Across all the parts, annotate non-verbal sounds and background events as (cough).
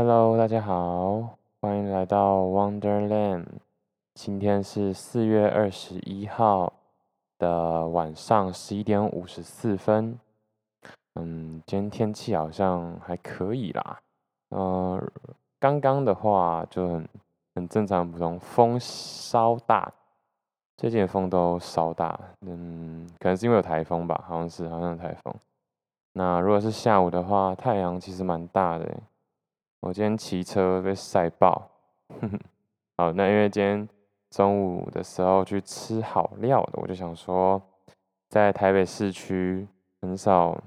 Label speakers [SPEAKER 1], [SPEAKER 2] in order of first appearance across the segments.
[SPEAKER 1] Hello，大家好，欢迎来到 Wonderland。今天是四月二十一号的晚上十一点五十四分。嗯，今天天气好像还可以啦。呃，刚刚的话就很很正常，普通风稍大。最近的风都稍大，嗯，可能是因为有台风吧，好像是，好像有台风。那如果是下午的话，太阳其实蛮大的。我今天骑车被晒爆，(laughs) 好，那因为今天中午的时候去吃好料的，我就想说，在台北市区很少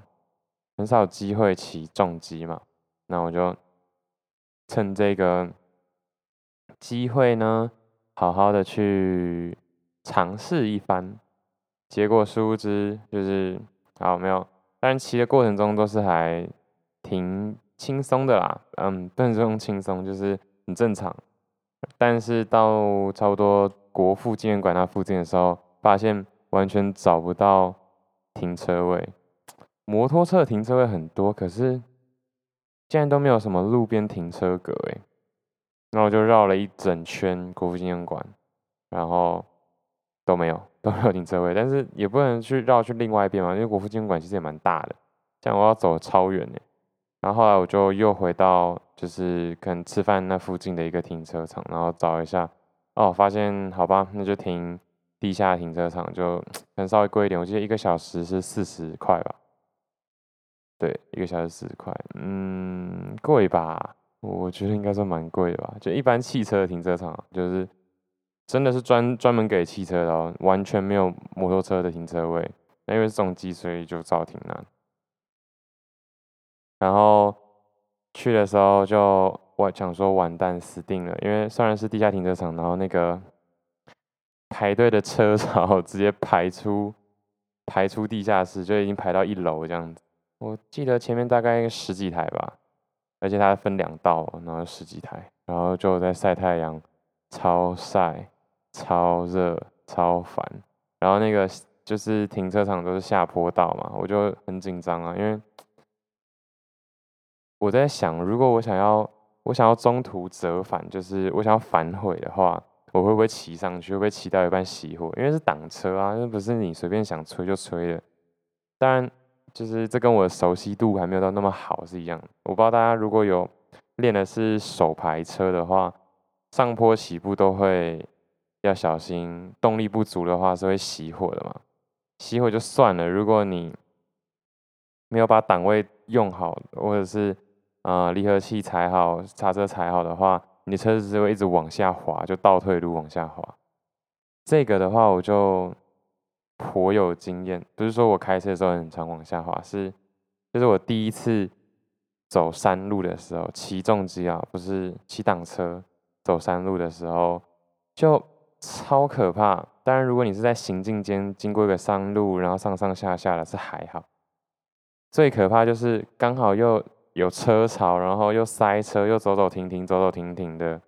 [SPEAKER 1] 很少机会骑重机嘛，那我就趁这个机会呢，好好的去。尝试一番，结果殊不知就是好没有，但骑的过程中都是还挺轻松的啦，嗯，不能说轻松，就是很正常。但是到差不多国父纪念馆那附近的时候，发现完全找不到停车位，摩托车的停车位很多，可是竟然都没有什么路边停车格诶，那我就绕了一整圈国父纪念馆，然后。都没有，(laughs) 都没有停车位，但是也不能去绕去另外一边嘛，因为国父纪念馆其实也蛮大的，这样我要走超远呢。然后后来我就又回到就是可能吃饭那附近的一个停车场，然后找一下，哦，发现好吧，那就停地下停车场，就可能稍微贵一点，我记得一个小时是四十块吧，对，一个小时四十块，嗯，贵吧？我觉得应该说蛮贵的吧，就一般汽车停车场就是。真的是专专门给汽车的哦，完全没有摩托车的停车位。那因为是重机，所以就照停了。然后去的时候就我想说完蛋死定了，因为虽然是地下停车场，然后那个排队的车 (laughs) 潮直接排出排出地下室，就已经排到一楼这样子。我记得前面大概十几台吧，而且它分两道，然后十几台，然后就在晒太阳，超晒。超热超烦，然后那个就是停车场都是下坡道嘛，我就很紧张啊，因为我在想，如果我想要我想要中途折返，就是我想要反悔的话，我会不会骑上去？会不会骑到一半熄火？因为是挡车啊，又不是你随便想吹就吹的。当然，就是这跟我的熟悉度还没有到那么好是一样。我不知道大家如果有练的是手排车的话，上坡起步都会。要小心，动力不足的话是会熄火的嘛。熄火就算了，如果你没有把档位用好，或者是呃、离合器踩好、刹车踩好的话，你的车子就会一直往下滑，就倒退路往下滑。这个的话我就颇有经验，不是说我开车的时候很常往下滑，是就是我第一次走山路的时候，骑重机啊，不是骑档车走山路的时候就。超可怕！当然，如果你是在行进间经过一个山路，然后上上下下的是还好。最可怕就是刚好又有车潮，然后又塞车，又走走停停，走走停停的。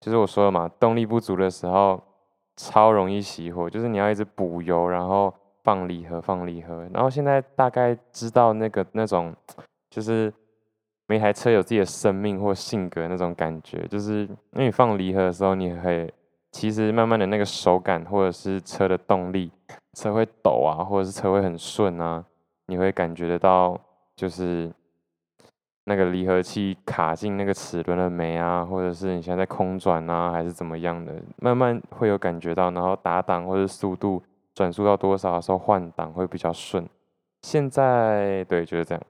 [SPEAKER 1] 就是我说了嘛，动力不足的时候超容易熄火，就是你要一直补油，然后放离合，放离合。然后现在大概知道那个那种，就是每台车有自己的生命或性格那种感觉，就是因为你放离合的时候，你会。其实慢慢的那个手感，或者是车的动力，车会抖啊，或者是车会很顺啊，你会感觉得到，就是那个离合器卡进那个齿轮了没啊，或者是你现在空转啊，还是怎么样的，慢慢会有感觉到，然后打档或者速度转速到多少的时候换挡会比较顺。现在对，就是这样。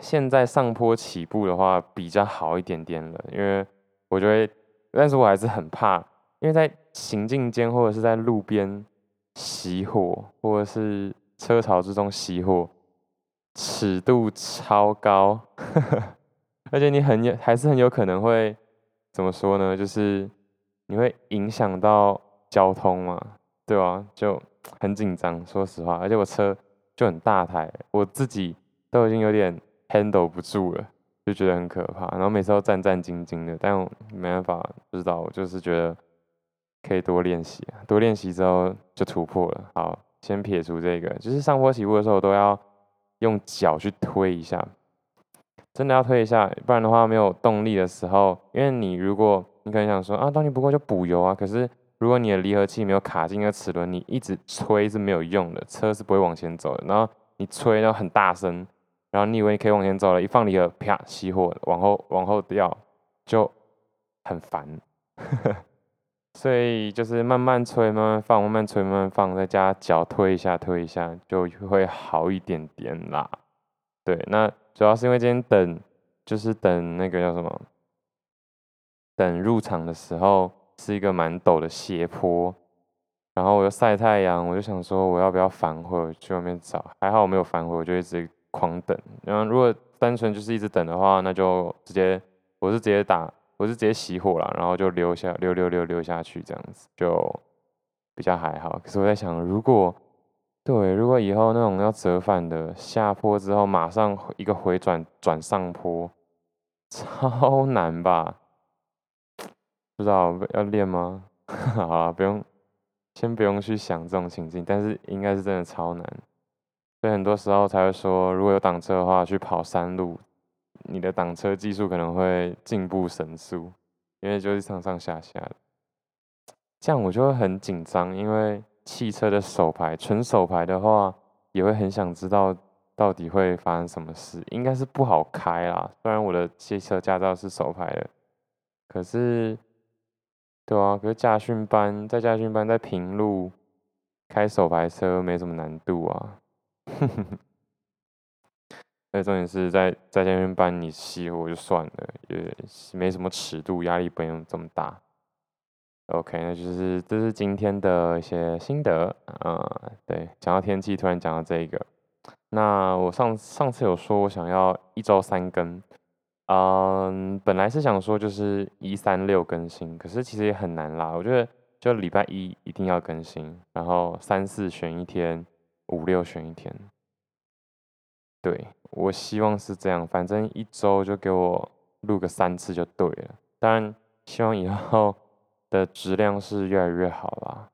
[SPEAKER 1] 现在上坡起步的话比较好一点点了，因为我觉得。但是我还是很怕，因为在行进间或者是在路边熄火，或者是车潮之中熄火，尺度超高，呵呵，而且你很有还是很有可能会怎么说呢？就是你会影响到交通嘛，对吧？就很紧张，说实话，而且我车就很大台，我自己都已经有点 handle 不住了。就觉得很可怕，然后每次都战战兢兢的，但我没办法，不知道，我就是觉得可以多练习，多练习之后就突破了。好，先撇除这个，就是上坡起步的时候，我都要用脚去推一下，真的要推一下，不然的话没有动力的时候，因为你如果你可能想说啊，动力不够就补油啊，可是如果你的离合器没有卡进那个齿轮，你一直吹是没有用的，车是不会往前走的。然后你吹然后很大声，然后你以为你可以往前走了，一放离合啪熄火，往后往后掉就很烦。呵呵所以就是慢慢吹，慢慢放，慢慢吹，慢慢放，再加脚推一下，推一下，就会好一点点啦。对，那主要是因为今天等，就是等那个叫什么，等入场的时候是一个蛮陡的斜坡，然后我又晒太阳，我就想说我要不要反悔去外面找，还好我没有反悔，我就一直狂等。然后如果单纯就是一直等的话，那就直接我是直接打。我是直接熄火了，然后就溜下溜溜溜溜下去，这样子就比较还好。可是我在想，如果对，如果以后那种要折返的下坡之后马上一个回转转上坡，(laughs) 超难吧？不知道要练吗？(laughs) 好了，不用，先不用去想这种情境，但是应该是真的超难。所以很多时候才会说，如果有挡车的话，去跑山路。你的挡车技术可能会进步神速，因为就是上上下下的，这样我就会很紧张。因为汽车的手牌，纯手牌的话，也会很想知道到底会发生什么事。应该是不好开啦，虽然我的汽车驾照是手牌的，可是，对啊，可是驾训班在驾训班在平路开手牌车没什么难度啊。(laughs) 那重点是在在驾训班你熄火就算了，也没什么尺度，压力不用这么大。OK，那就是这是今天的一些心得啊、嗯。对，讲到天气，突然讲到这个。那我上上次有说我想要一周三更，嗯，本来是想说就是一三六更新，可是其实也很难啦。我觉得就礼拜一一定要更新，然后三四选一天，五六选一天。对。我希望是这样，反正一周就给我录个三次就对了。当然，希望以后 (laughs) 的质量是越来越好啦。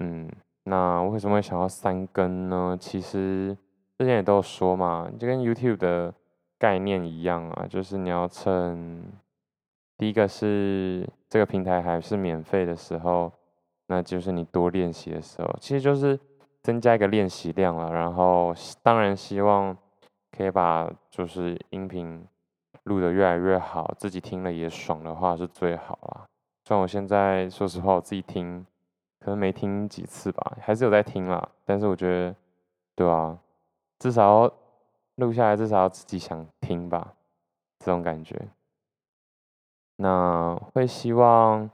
[SPEAKER 1] 嗯，那为什么会想要三更呢？其实之前也都有说嘛，就跟 YouTube 的概念一样啊，就是你要趁第一个是这个平台还是免费的时候，那就是你多练习的时候，其实就是增加一个练习量了。然后，当然希望。可以把就是音频录得越来越好，自己听了也爽的话是最好啦。像我现在说实话，我自己听可能没听几次吧，还是有在听啦。但是我觉得，对啊，至少录下来，至少要自己想听吧，这种感觉。那会希望，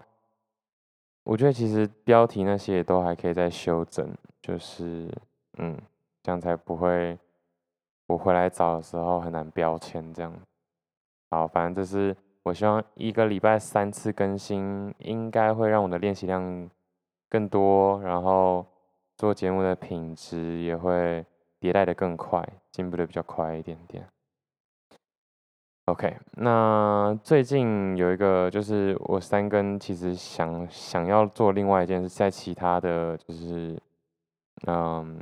[SPEAKER 1] 我觉得其实标题那些都还可以再修整，就是嗯，这样才不会。我回来找的时候很难标签这样，好，反正这是我希望一个礼拜三次更新，应该会让我的练习量更多，然后做节目的品质也会迭代的更快，进步的比较快一点点。OK，那最近有一个就是我三更其实想想要做另外一件事，在其他的就是嗯。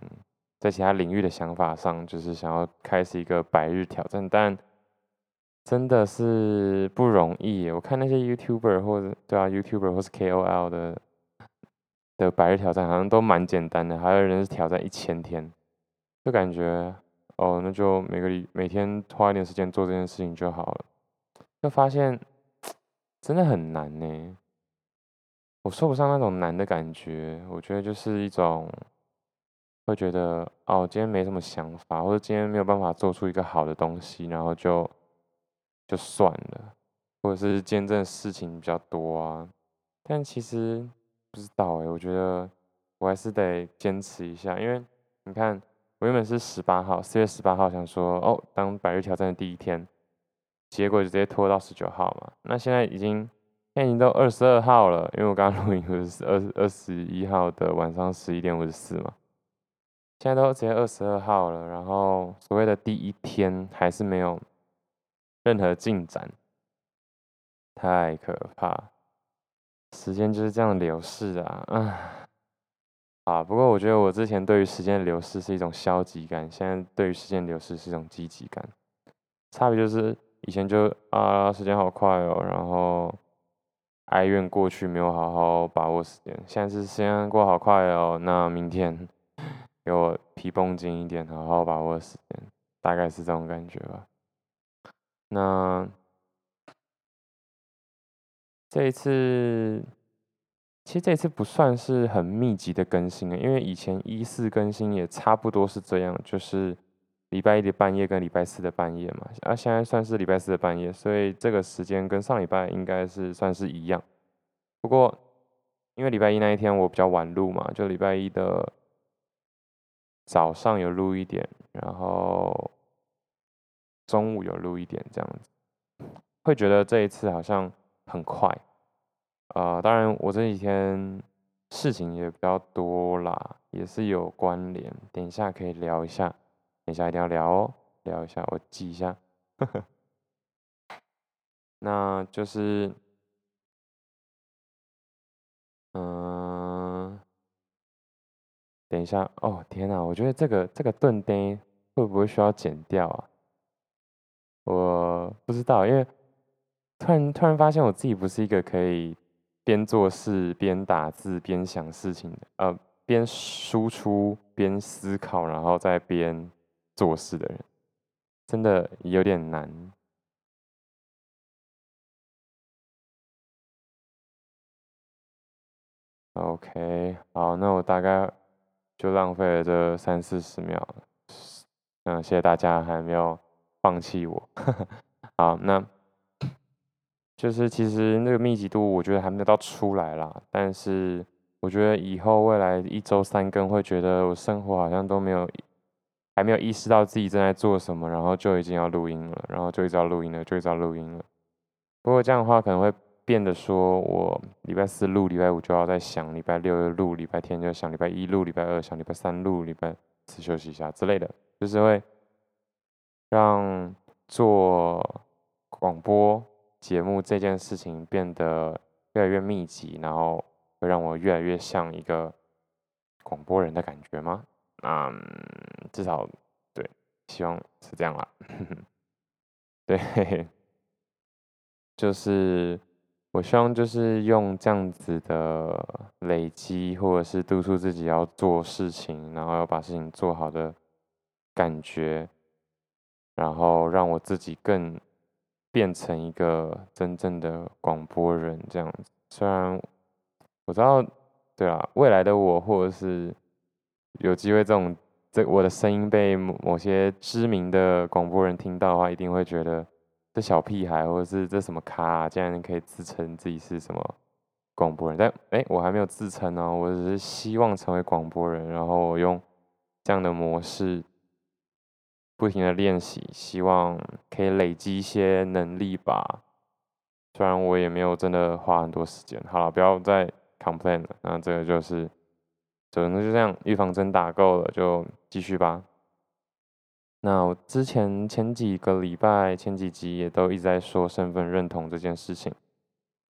[SPEAKER 1] 在其他领域的想法上，就是想要开始一个百日挑战，但真的是不容易。我看那些 YouTuber 或者对啊 YouTuber 或是 KOL 的的百日挑战，好像都蛮简单的。还有人是挑战一千天，就感觉哦，那就每个每天花一点时间做这件事情就好了。就发现真的很难呢，我说不上那种难的感觉，我觉得就是一种。会觉得哦，今天没什么想法，或者今天没有办法做出一个好的东西，然后就就算了，或者是今天真的事情比较多啊。但其实不知道哎，我觉得我还是得坚持一下，因为你看，我原本是十八号，四月十八号想说哦，当百日挑战的第一天，结果就直接拖到十九号嘛。那现在已经现在已经都二十二号了，因为我刚刚录音是二二十一号的晚上十一点五十四嘛。现在都直接二十二号了，然后所谓的第一天还是没有任何进展，太可怕！时间就是这样流逝啊！啊，啊，不过我觉得我之前对于时间流逝是一种消极感，现在对于时间流逝是一种积极感。差别就是以前就啊，时间好快哦，然后哀怨过去没有好好把握时间，现在是时间过好快哦，那明天给我皮绷紧一点，好好把握时间，大概是这种感觉吧。那这一次，其实这一次不算是很密集的更新，因为以前一四更新也差不多是这样，就是。礼拜一的半夜跟礼拜四的半夜嘛，啊，现在算是礼拜四的半夜，所以这个时间跟上礼拜应该是算是一样。不过，因为礼拜一那一天我比较晚录嘛，就礼拜一的早上有录一点，然后中午有录一点这样子，会觉得这一次好像很快。呃，当然我这几天事情也比较多啦，也是有关联，等一下可以聊一下。等一下一定要聊哦，聊一下，我记一下。(laughs) 那就是，等一下哦，天哪，我觉得这个这个顿呆会不会需要剪掉啊？我不知道，因为突然突然发现我自己不是一个可以边做事边打字边想事情的，呃，边输出边思考，然后再边。做事的人真的有点难。OK，好，那我大概就浪费了这三四十秒。嗯，谢谢大家还没有放弃我。(laughs) 好，那就是其实那个密集度，我觉得还没有到出来啦。但是我觉得以后未来一周三更，会觉得我生活好像都没有。还没有意识到自己正在做什么，然后就已经要录音了，然后就一直要录音了，就一直要录音了。不过这样的话可能会变得说，我礼拜四录，礼拜五就要再想，礼拜六又录，礼拜天就想，礼拜一录，礼拜二想，礼拜三录，礼拜四休息一下之类的，就是会让做广播节目这件事情变得越来越密集，然后会让我越来越像一个广播人的感觉吗？嗯，至少对，希望是这样啦。(laughs) 对，就是我希望就是用这样子的累积，或者是督促自己要做事情，然后要把事情做好的感觉，然后让我自己更变成一个真正的广播人这样子。虽然我知道，对啊，未来的我或者是。有机会这种这我的声音被某些知名的广播人听到的话，一定会觉得这小屁孩，或者是这什么咖啊，竟然可以自称自己是什么广播人。但哎，我还没有自称哦，我只是希望成为广播人，然后我用这样的模式不停的练习，希望可以累积一些能力吧。虽然我也没有真的花很多时间。好了，不要再 complain 了。那这个就是。可能就这样，预防针打够了，就继续吧。那我之前前几个礼拜、前几集也都一直在说身份认同这件事情，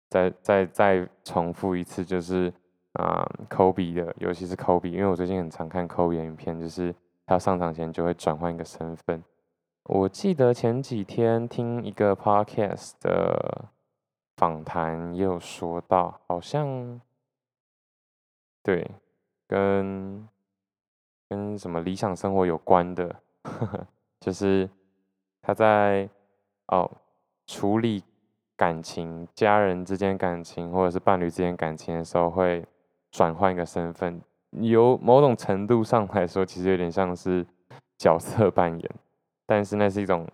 [SPEAKER 1] 再再再重复一次，就是啊，Kobe 的，尤其是 Kobe，因为我最近很常看 Kobe 的影片，就是他上场前就会转换一个身份。我记得前几天听一个 Podcast 的访谈，也有说到，好像对。跟跟什么理想生活有关的，(laughs) 就是他在哦处理感情、家人之间感情或者是伴侣之间感情的时候，会转换一个身份。有某种程度上来说，其实有点像是角色扮演，但是那是一种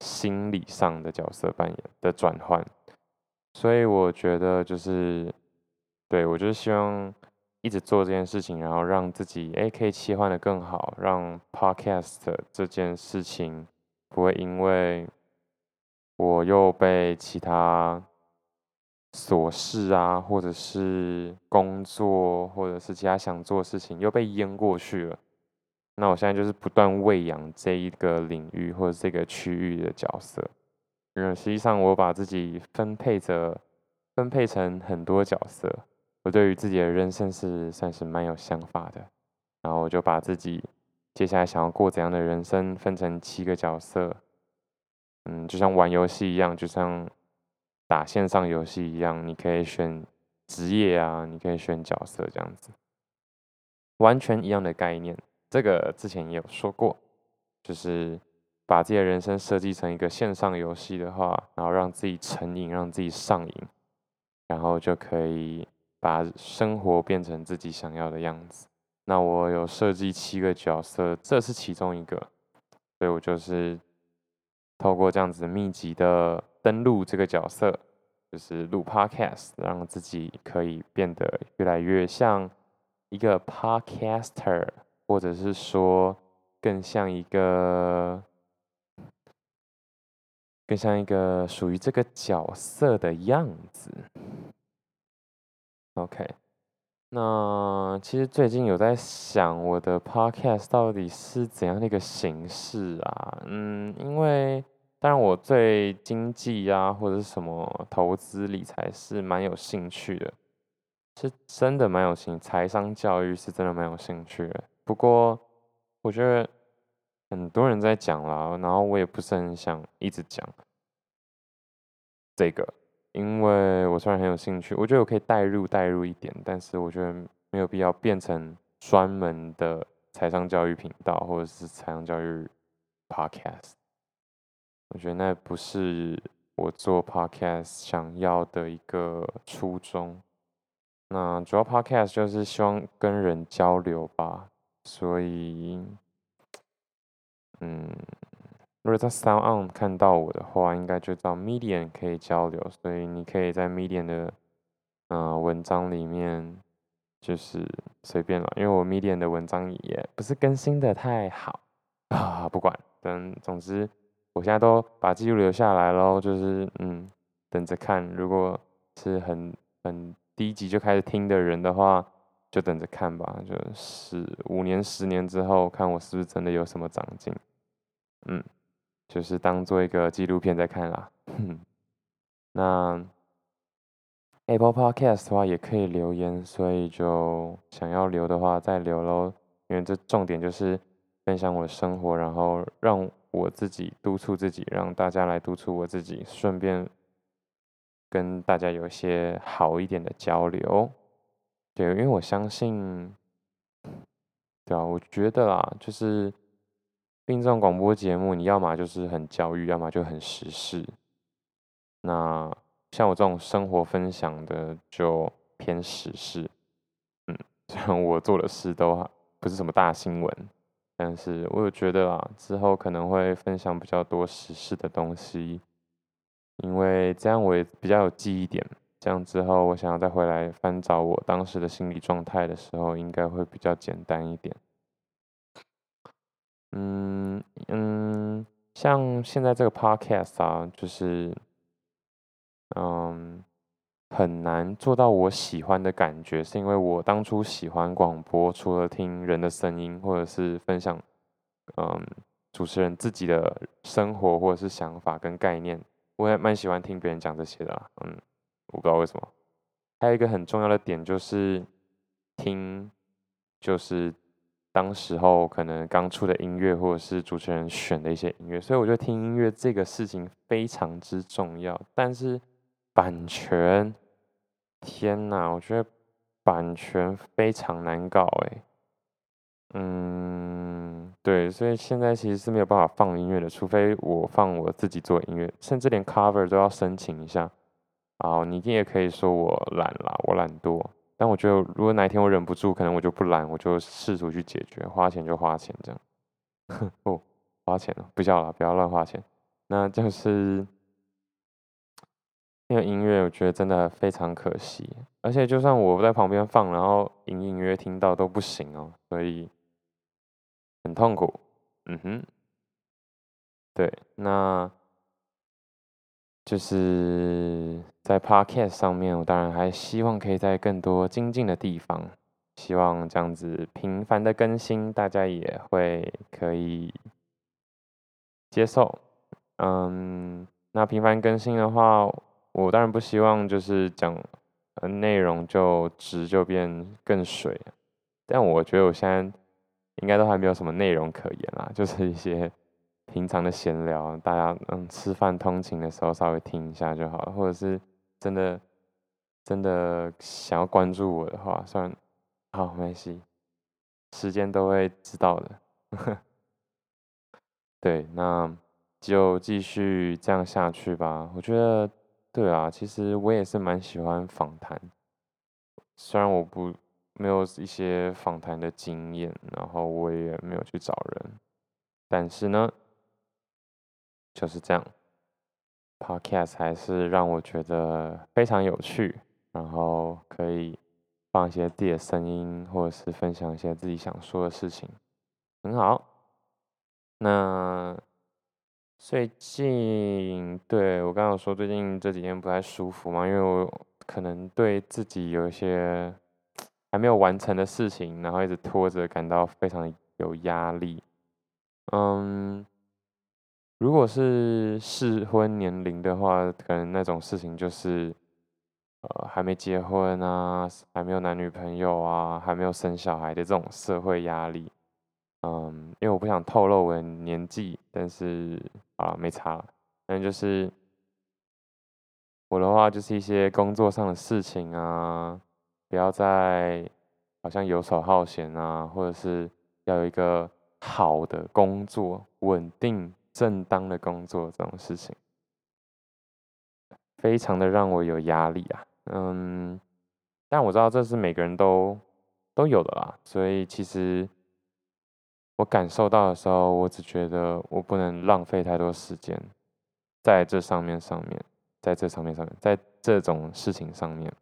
[SPEAKER 1] 心理上的角色扮演的转换。所以我觉得就是，对，我就希望。一直做这件事情，然后让自己诶可以切换的更好，让 Podcast 这件事情不会因为我又被其他琐事啊，或者是工作，或者是其他想做的事情又被淹过去了。那我现在就是不断喂养这一个领域或者这个区域的角色，因为实际上我把自己分配着分配成很多角色。我对于自己的人生是算是蛮有想法的，然后我就把自己接下来想要过怎样的人生分成七个角色，嗯，就像玩游戏一样，就像打线上游戏一样，你可以选职业啊，你可以选角色这样子，完全一样的概念。这个之前也有说过，就是把自己的人生设计成一个线上游戏的话，然后让自己成瘾，让自己上瘾，然后就可以把生活变成自己想要的样子。那我有设计七个角色，这是其中一个，所以我就是。透过这样子密集的登录这个角色，就是录 Podcast，让自己可以变得越来越像一个 Podcaster，或者是说更像一个更像一个属于这个角色的样子。OK，那其实最近有在想我的 Podcast 到底是怎样的一个形式啊？嗯，因为当然我对经济啊或者是什么投资理财是蛮有兴趣的，是真的蛮有兴趣，财商教育是真的蛮有兴趣的。不过我觉得很多人在讲啦，然后我也不是很想一直讲这个。因为我虽然很有兴趣，我觉得我可以带入带入一点，但是我觉得没有必要变成专门的财商教育频道或者是财商教育 podcast。我觉得那不是我做 podcast 想要的一个初衷。那主要 podcast 就是希望跟人交流吧，所以，嗯。如果在 SoundOn 看到我的话，应该就到 Medium 可以交流，所以你可以在 Medium 的嗯、文章里面就是随便了，因为我 Medium 的文章也不是更新的太好啊，(laughs) 不管，等总之我现在都把记录留下来喽，就是嗯等着看，如果是很很低级就开始听的人的话，就等着看吧，就是五年十年之后看我是不是真的有什么长进，嗯。就是当做一个纪录片在看啦。那 Apple Podcast 的话也可以留言，所以就想要留的话再留喽。因为这重点就是分享我的生活，然后让我自己督促自己，让大家来督促我自己，顺便跟大家有一些好一点的交流。对，因为我相信，对啊，我觉得啦，就是。并这种广播节目，你要么就是很教育，要么就很时事。那像我这种生活分享的，就偏时事。嗯，虽然我做的事都不是什么大新闻，但是我有觉得啊，之后可能会分享比较多时事的东西，因为这样我也比较有记忆点。这样之后，我想要再回来翻找我当时的心理状态的时候，应该会比较简单一点。嗯嗯，像现在这个 podcast 啊，就是嗯很难做到我喜欢的感觉，是因为我当初喜欢广播，除了听人的声音，或者是分享嗯主持人自己的生活或者是想法跟概念，我也蛮喜欢听别人讲这些的。嗯，我不知道为什么。还有一个很重要的点就是听，就是。当时候可能刚出的音乐，或者是主持人选的一些音乐，所以我觉得听音乐这个事情非常之重要。但是版权，天哪，我觉得版权非常难搞哎。嗯，对，所以现在其实是没有办法放音乐的，除非我放我自己做音乐，甚至连 cover 都要申请一下。啊，你也可以说我懒啦，我懒惰。但我觉得，如果哪一天我忍不住，可能我就不懒，我就试图去解决，花钱就花钱这样。(laughs) 哦，花钱了，不笑了，不要乱花钱。那就是那个音乐，我觉得真的非常可惜。而且就算我在旁边放，然后隐隐约约听到都不行哦，所以很痛苦。嗯哼，对，那。就是在 Podcast 上面，我当然还希望可以在更多精进的地方，希望这样子频繁的更新，大家也会可以接受。嗯，那频繁更新的话，我当然不希望就是讲内容就质就变更水，但我觉得我现在应该都还没有什么内容可言啦，就是一些平常的闲聊，大家嗯吃饭通勤的时候稍微听一下就好了，或者是真的真的想要关注我的话，算好没关系，时间都会知道的。(laughs) 对，那就继续这样下去吧。我觉得，对啊，其实我也是蛮喜欢访谈，虽然我不没有一些访谈的经验，然后我也没有去找人，但是呢。就是这样，Podcast 还是让我觉得非常有趣，然后可以放一些自己的声音，或者是分享一些自己想说的事情，很好。那最近，对，我刚刚说最近这几天不太舒服嘛，因为我可能对自己有一些还没有完成的事情，然后一直拖着，感到非常有压力。嗯。如果是适婚年龄的话，可能那种事情就是，呃，还没结婚啊，还没有男女朋友啊，还没有生小孩的这种社会压力。嗯，因为我不想透露我的年纪，但是啊，没差。反正就是我的话，就是一些工作上的事情啊，不要再好像游手好闲啊，或者是要有一个好的工作，稳定。正当的工作这种事情，非常的让我有压力啊。嗯，但我知道这是每个人都都有的啦。所以其实我感受到的时候，我只觉得我不能浪费太多时间在这上面上面，在这上面上面，在这种事情上面。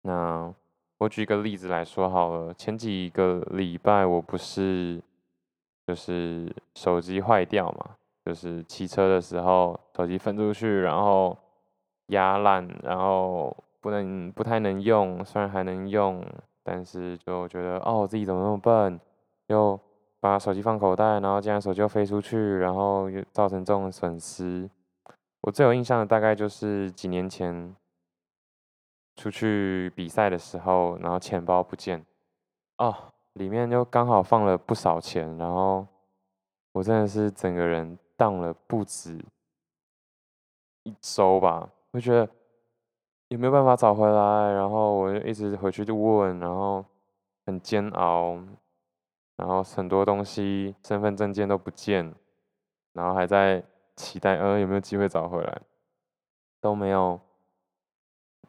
[SPEAKER 1] 那我举一个例子来说好了，前几个礼拜我不是。就是手机坏掉嘛，就是骑车的时候手机分出去，然后压烂，然后不能不太能用，虽然还能用，但是就觉得哦，自己怎么那么笨，又把手机放口袋，然后竟然手机又飞出去，然后又造成这种损失。我最有印象的大概就是几年前出去比赛的时候，然后钱包不见，哦。里面就刚好放了不少钱，然后我真的是整个人荡了不止一周吧，我觉得有没有办法找回来，然后我就一直回去就问，然后很煎熬，然后很多东西身份证件都不见，然后还在期待呃有没有机会找回来，都没有，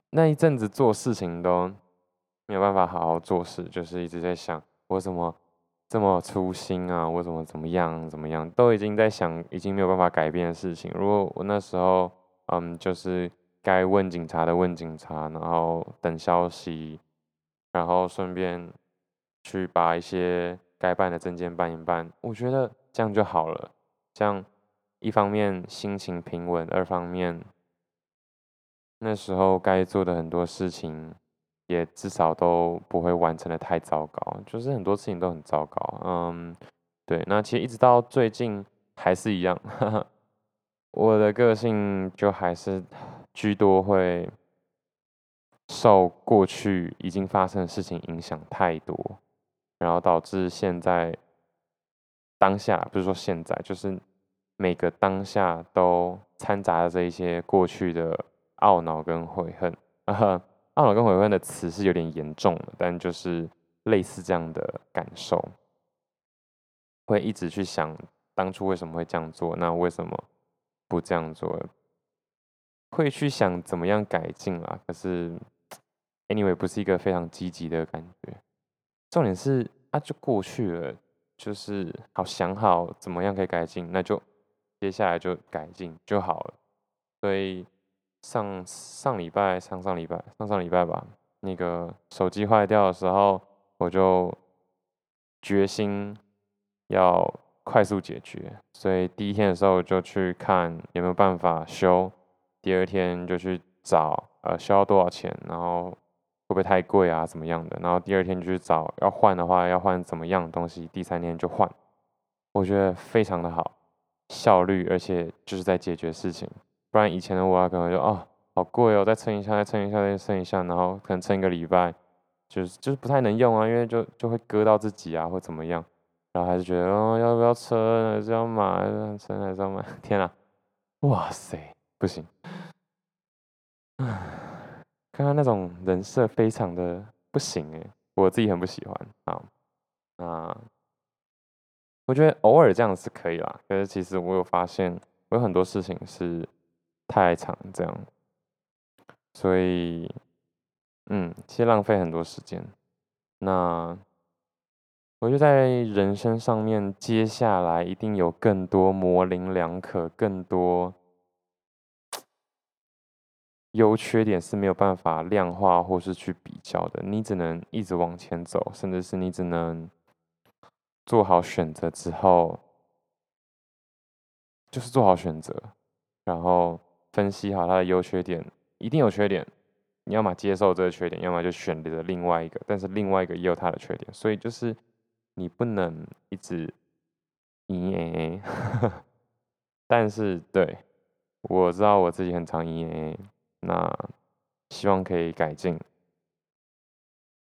[SPEAKER 1] 那一阵子做事情都没有办法好好做事，就是一直在想。我怎么这么粗心啊？我怎么怎么样怎么样？都已经在想，已经没有办法改变的事情。如果我那时候，嗯，就是该问警察的问警察，然后等消息，然后顺便去把一些该办的证件办一办，我觉得这样就好了。这样一方面心情平稳，二方面那时候该做的很多事情。也至少都不会完成的太糟糕，就是很多事情都很糟糕。嗯，对，那其实一直到最近还是一样，(laughs) 我的个性就还是居多会受过去已经发生的事情影响太多，然后导致现在当下，不是说现在，就是每个当下都掺杂着这一些过去的懊恼跟悔恨。呵 (laughs) 呵懊恼跟悔恨的词是有点严重的，但就是类似这样的感受，会一直去想当初为什么会这样做，那为什么不这样做？会去想怎么样改进啊？可是，anyway，不是一个非常积极的感觉。重点是啊，就过去了，就是好想好怎么样可以改进，那就接下来就改进就好了。所以。上上礼拜，上上礼拜，上上礼拜吧，那个手机坏掉的时候，我就决心要快速解决，所以第一天的时候就去看有没有办法修，第二天就去找呃修要多少钱，然后会不会太贵啊，怎么样的，然后第二天就去找要换的话要换怎么样的东西，第三天就换，我觉得非常的好，效率，而且就是在解决事情。不然以前的我啊，可能就哦，好贵哦，再撑一下，再撑一下，再撑一下，然后可能撑一个礼拜，就是就是不太能用啊，因为就就会割到自己啊，或怎么样。然后还是觉得哦，要不要车？还是要买？车还是要买？(laughs) 天啊，哇塞，不行！唉，看看那种人设非常的不行诶，我自己很不喜欢。好，那我觉得偶尔这样是可以啦。可是其实我有发现，我有很多事情是太长这样，所以嗯，其实浪费很多时间。那。我就在人生上面，接下来一定有更多模棱两可，更多优缺点是没有办法量化或是去比较的。你只能一直往前走，甚至是你只能做好选择之后，就是做好选择，然后分析好它的优缺点，一定有缺点，你要么接受这个缺点，要么就选择另外一个，但是另外一个也有它的缺点，所以就是。你不能一直耶，(laughs) 但是对，我知道我自己很常耶，那希望可以改进，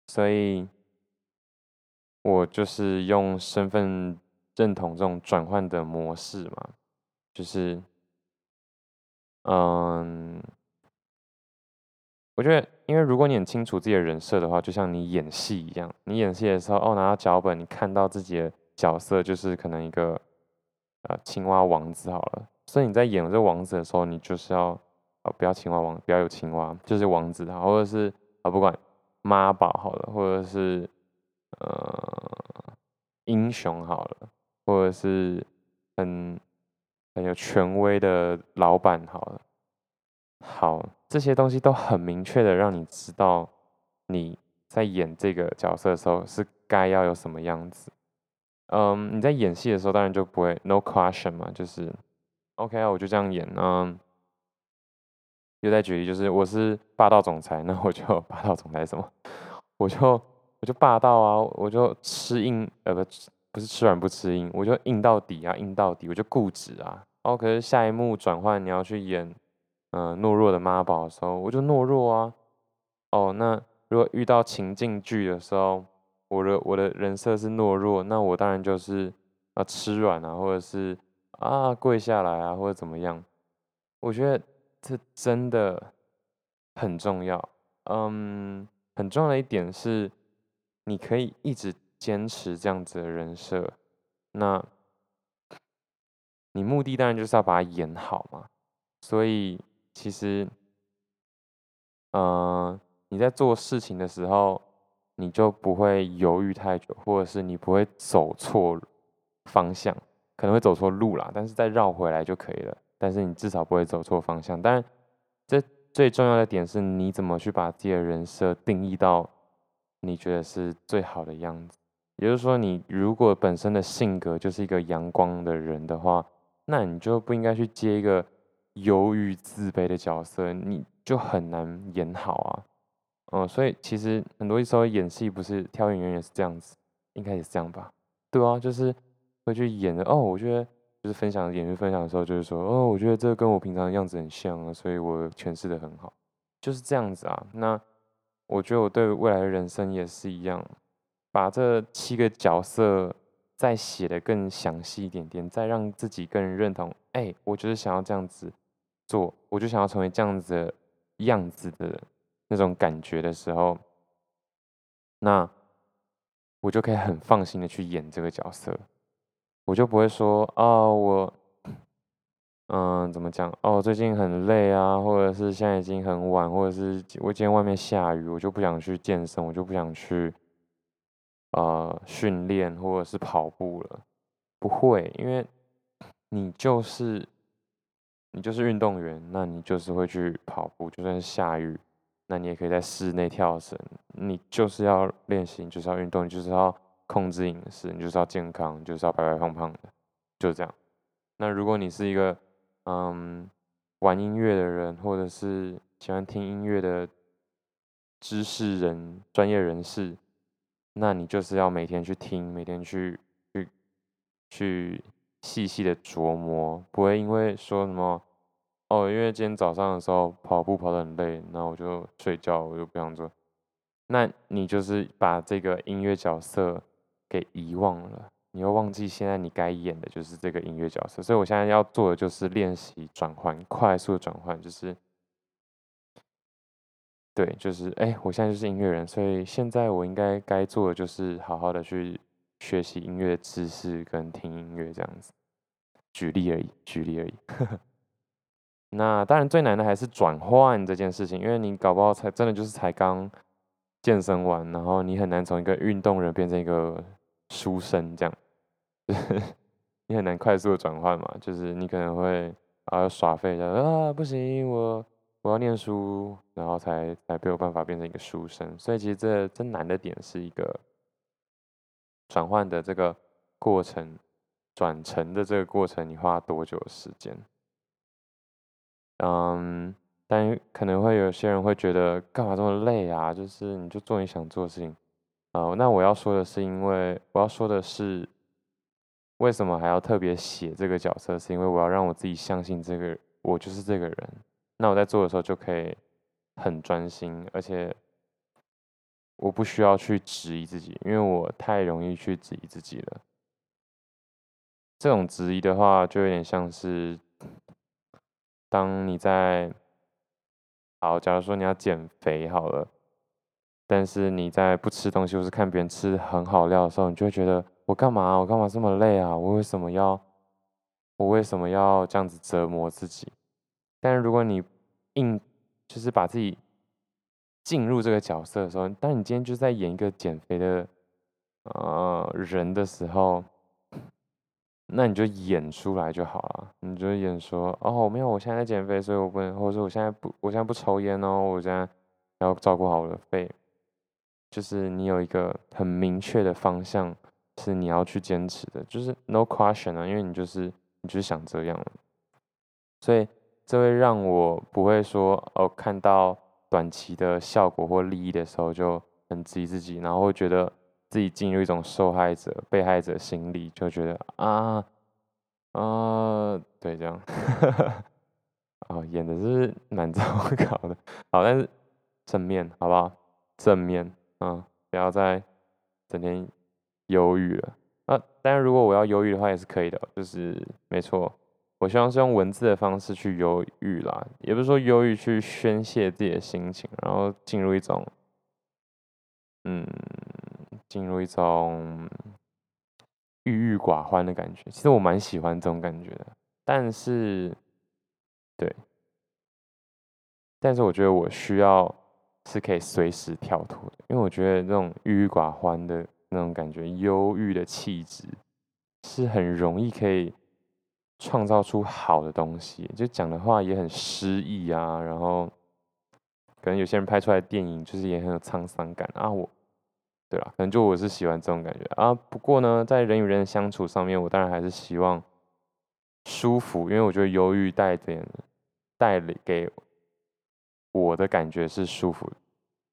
[SPEAKER 1] 所以我就是用身份认同这种转换的模式嘛，就是，嗯。我觉得，因为如果你很清楚自己的人设的话，就像你演戏一样，你演戏的时候，哦，拿到脚本，你看到自己的角色就是可能一个呃青蛙王子好了，所以你在演这个王子的时候，你就是要哦不要青蛙王，不要有青蛙，就是王子好，或者是啊不管妈宝好了，或者是呃英雄好了，或者是很很有权威的老板好了。好，这些东西都很明确的让你知道你在演这个角色的时候是该要有什么样子。嗯，你在演戏的时候当然就不会 no question 嘛，就是 OK 啊，我就这样演。嗯，又在举例，就是我是霸道总裁，那我就霸道总裁什么，(laughs) 我就我就霸道啊，我就吃硬，呃不不是吃软不吃硬，我就硬到底啊，硬到底，我就固执啊。哦，可是下一幕转换你要去演。嗯，懦弱的妈宝的时候，我就懦弱啊。哦，那如果遇到情境剧的时候，我的我的人设是懦弱，那我当然就是啊吃软啊，或者是啊跪下来啊，或者怎么样。我觉得这真的很重要。嗯，很重要的一点是，你可以一直坚持这样子的人设。那你目的当然就是要把它演好嘛，所以。其实，嗯、你在做事情的时候，你就不会犹豫太久，或者是你不会走错方向，可能会走错路啦，但是再绕回来就可以了。但是你至少不会走错方向。当然，这最重要的点是你怎么去把自己的人设定义到你觉得是最好的样子。也就是说，你如果本身的性格就是一个阳光的人的话，那你就不应该去接一个。忧郁自卑的角色，你就很难演好啊。嗯，所以其实很多时候演戏不是挑演员也是这样子，应该也是这样吧？对啊，就是会去演的。哦，我觉得就是分享演员分享的时候，就是说，哦，我觉得这个跟我平常的样子很像啊，所以我诠释的很好，就是这样子啊。那我觉得我对未来的人生也是一样，把这七个角色再写得更详细一点点，再让自己更认同。哎，我就是想要这样子。做，我就想要成为这样子的样子的那种感觉的时候，那我就可以很放心的去演这个角色，我就不会说哦，我，嗯，怎么讲？哦，最近很累啊，或者是现在已经很晚，或者是我今天外面下雨，我就不想去健身，我就不想去，呃，训练或者是跑步了。不会，因为你就是。你就是运动员，那你就是会去跑步，就算是下雨，那你也可以在室内跳绳。你就是要练习，就是要运动，就是要控制饮食，你就是要健康，就是要白白胖胖的，就这样。那如果你是一个嗯玩音乐的人，或者是喜欢听音乐的知识人、专业人士，那你就是要每天去听，每天去去去。细细的琢磨，不会因为说什么哦，因为今天早上的时候跑步跑得很累，那我就睡觉，我就不想做。那你就是把这个音乐角色给遗忘了，你又忘记现在你该演的就是这个音乐角色，所以我现在要做的就是练习转换，快速转换，就是，对，就是，哎、我现在就是音乐人，所以现在我应该该做的就是好好的去学习音乐知识跟听音乐这样子。举例而已，举例而已。(laughs) 那当然最难的还是转换这件事情，因为你搞不好才真的就是才刚健身完，然后你很难从一个运动人变成一个书生这样，(laughs) 你很难快速的转换嘛，就是你可能会啊耍废一下啊不行，我我要念书，然后才才没有办法变成一个书生，所以其实这真难的点是一个转换的这个过程，转成的这个过程，你花多久的时间？嗯，但可能会有些人会觉得干嘛这么累啊？就是你就做你想做的事情。啊，那我要说的是，因为我要说的是，为什么还要特别写这个角色？是因为我要让我自己相信这个我就是这个人。那我在做的时候就可以很专心，而且我不需要去质疑自己，因为我太容易去质疑自己了。这种质疑的话，就有点像是。当你在，好，假如说你要减肥好了，但是你在不吃东西或是看别人吃很好料的时候，你就会觉得我干嘛？我干嘛这么累啊？我为什么要？我为什么要这样子折磨自己？但是如果你硬就是把自己进入这个角色的时候，当你今天就在演一个减肥的呃人的时候。那你就演出来就好了，你就演说哦，没有，我现在在减肥，所以我不能，或者说我现在不，我现在不抽烟哦，我现在要照顾好我的肺。就是你有一个很明确的方向是你要去坚持的，就是 no question 啊，因为你就是你就是想这样，所以这会让我不会说哦，看到短期的效果或利益的时候就很质疑自己，然后会觉得。自己进入一种受害者、被害者心理，就觉得啊啊，对，这样，(laughs) 哦，演的是蛮糟糕的。好，但是正面，好不好？正面，嗯，不要再整天忧郁了。啊，当然，如果我要忧郁的话，也是可以的，就是没错。我希望是用文字的方式去忧郁啦，也不是说忧郁去宣泄自己的心情，然后进入一种，嗯。进入一种郁郁寡欢的感觉，其实我蛮喜欢这种感觉的。但是，对，但是我觉得我需要是可以随时跳脱的，因为我觉得那种郁郁寡欢的那种感觉，忧郁的气质，是很容易可以创造出好的东西。就讲的话也很诗意啊，然后可能有些人拍出来的电影就是也很有沧桑感啊，我。对了，可能就我是喜欢这种感觉啊。不过呢，在人与人的相处上面，我当然还是希望舒服，因为我觉得忧郁带点带给我的感觉是舒服。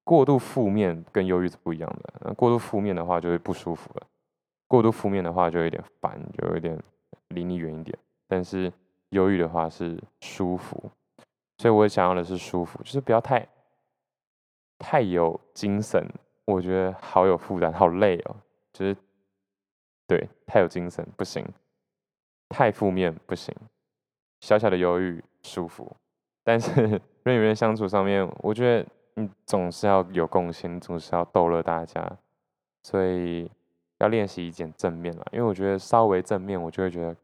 [SPEAKER 1] 过度负面跟忧郁是不一样的。过度负面的话就会不舒服了，过度负面的话就有点烦，就有点离你远一点。但是忧郁的话是舒服，所以我想要的是舒服，就是不要太太有精神。我觉得好有负担，好累哦。就是，对，太有精神不行，太负面不行。小小的忧郁舒服，但是 (laughs) 人与人相处上面，我觉得你总是要有贡献，总是要逗乐大家，所以要练习一点正面嘛。因为我觉得稍微正面，我就会觉得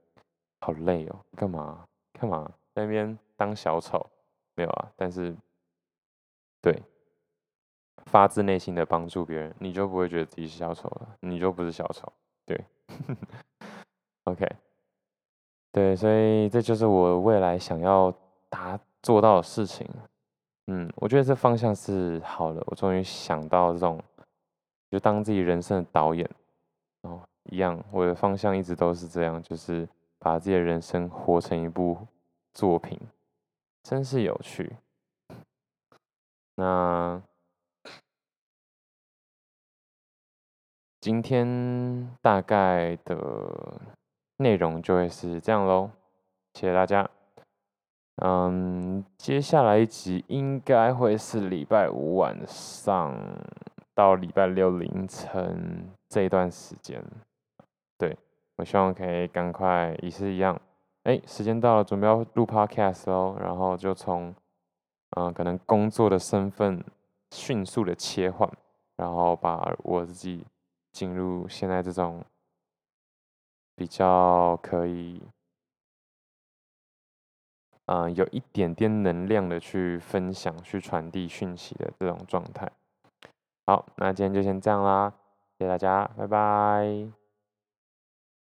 [SPEAKER 1] 好累哦。干嘛？干嘛在那边当小丑？没有啊，但是，对。发自内心的帮助别人，你就不会觉得自己是小丑了，你就不是小丑。对，(laughs) OK，对，所以这就是我未来想要达做到的事情。嗯，我觉得这方向是好的，我终于想到这种，就当自己人生的导演哦，一样，我的方向一直都是这样，就是把自己的人生活成一部作品，真是有趣。那。今天大概的内容就会是这样喽，谢谢大家。嗯，接下来一集应该会是礼拜五晚上到礼拜六凌晨这一段时间。我希望可以赶快也是一样，哎，时间到了，准备要录 podcast 喽，然后就从嗯、可能工作的身份迅速的切换，然后把我自己进入现在这种比较可以。嗯、有一点点能量的去分享、去传递讯息的这种状态。好，那今天就先这样啦，谢谢大家，拜拜。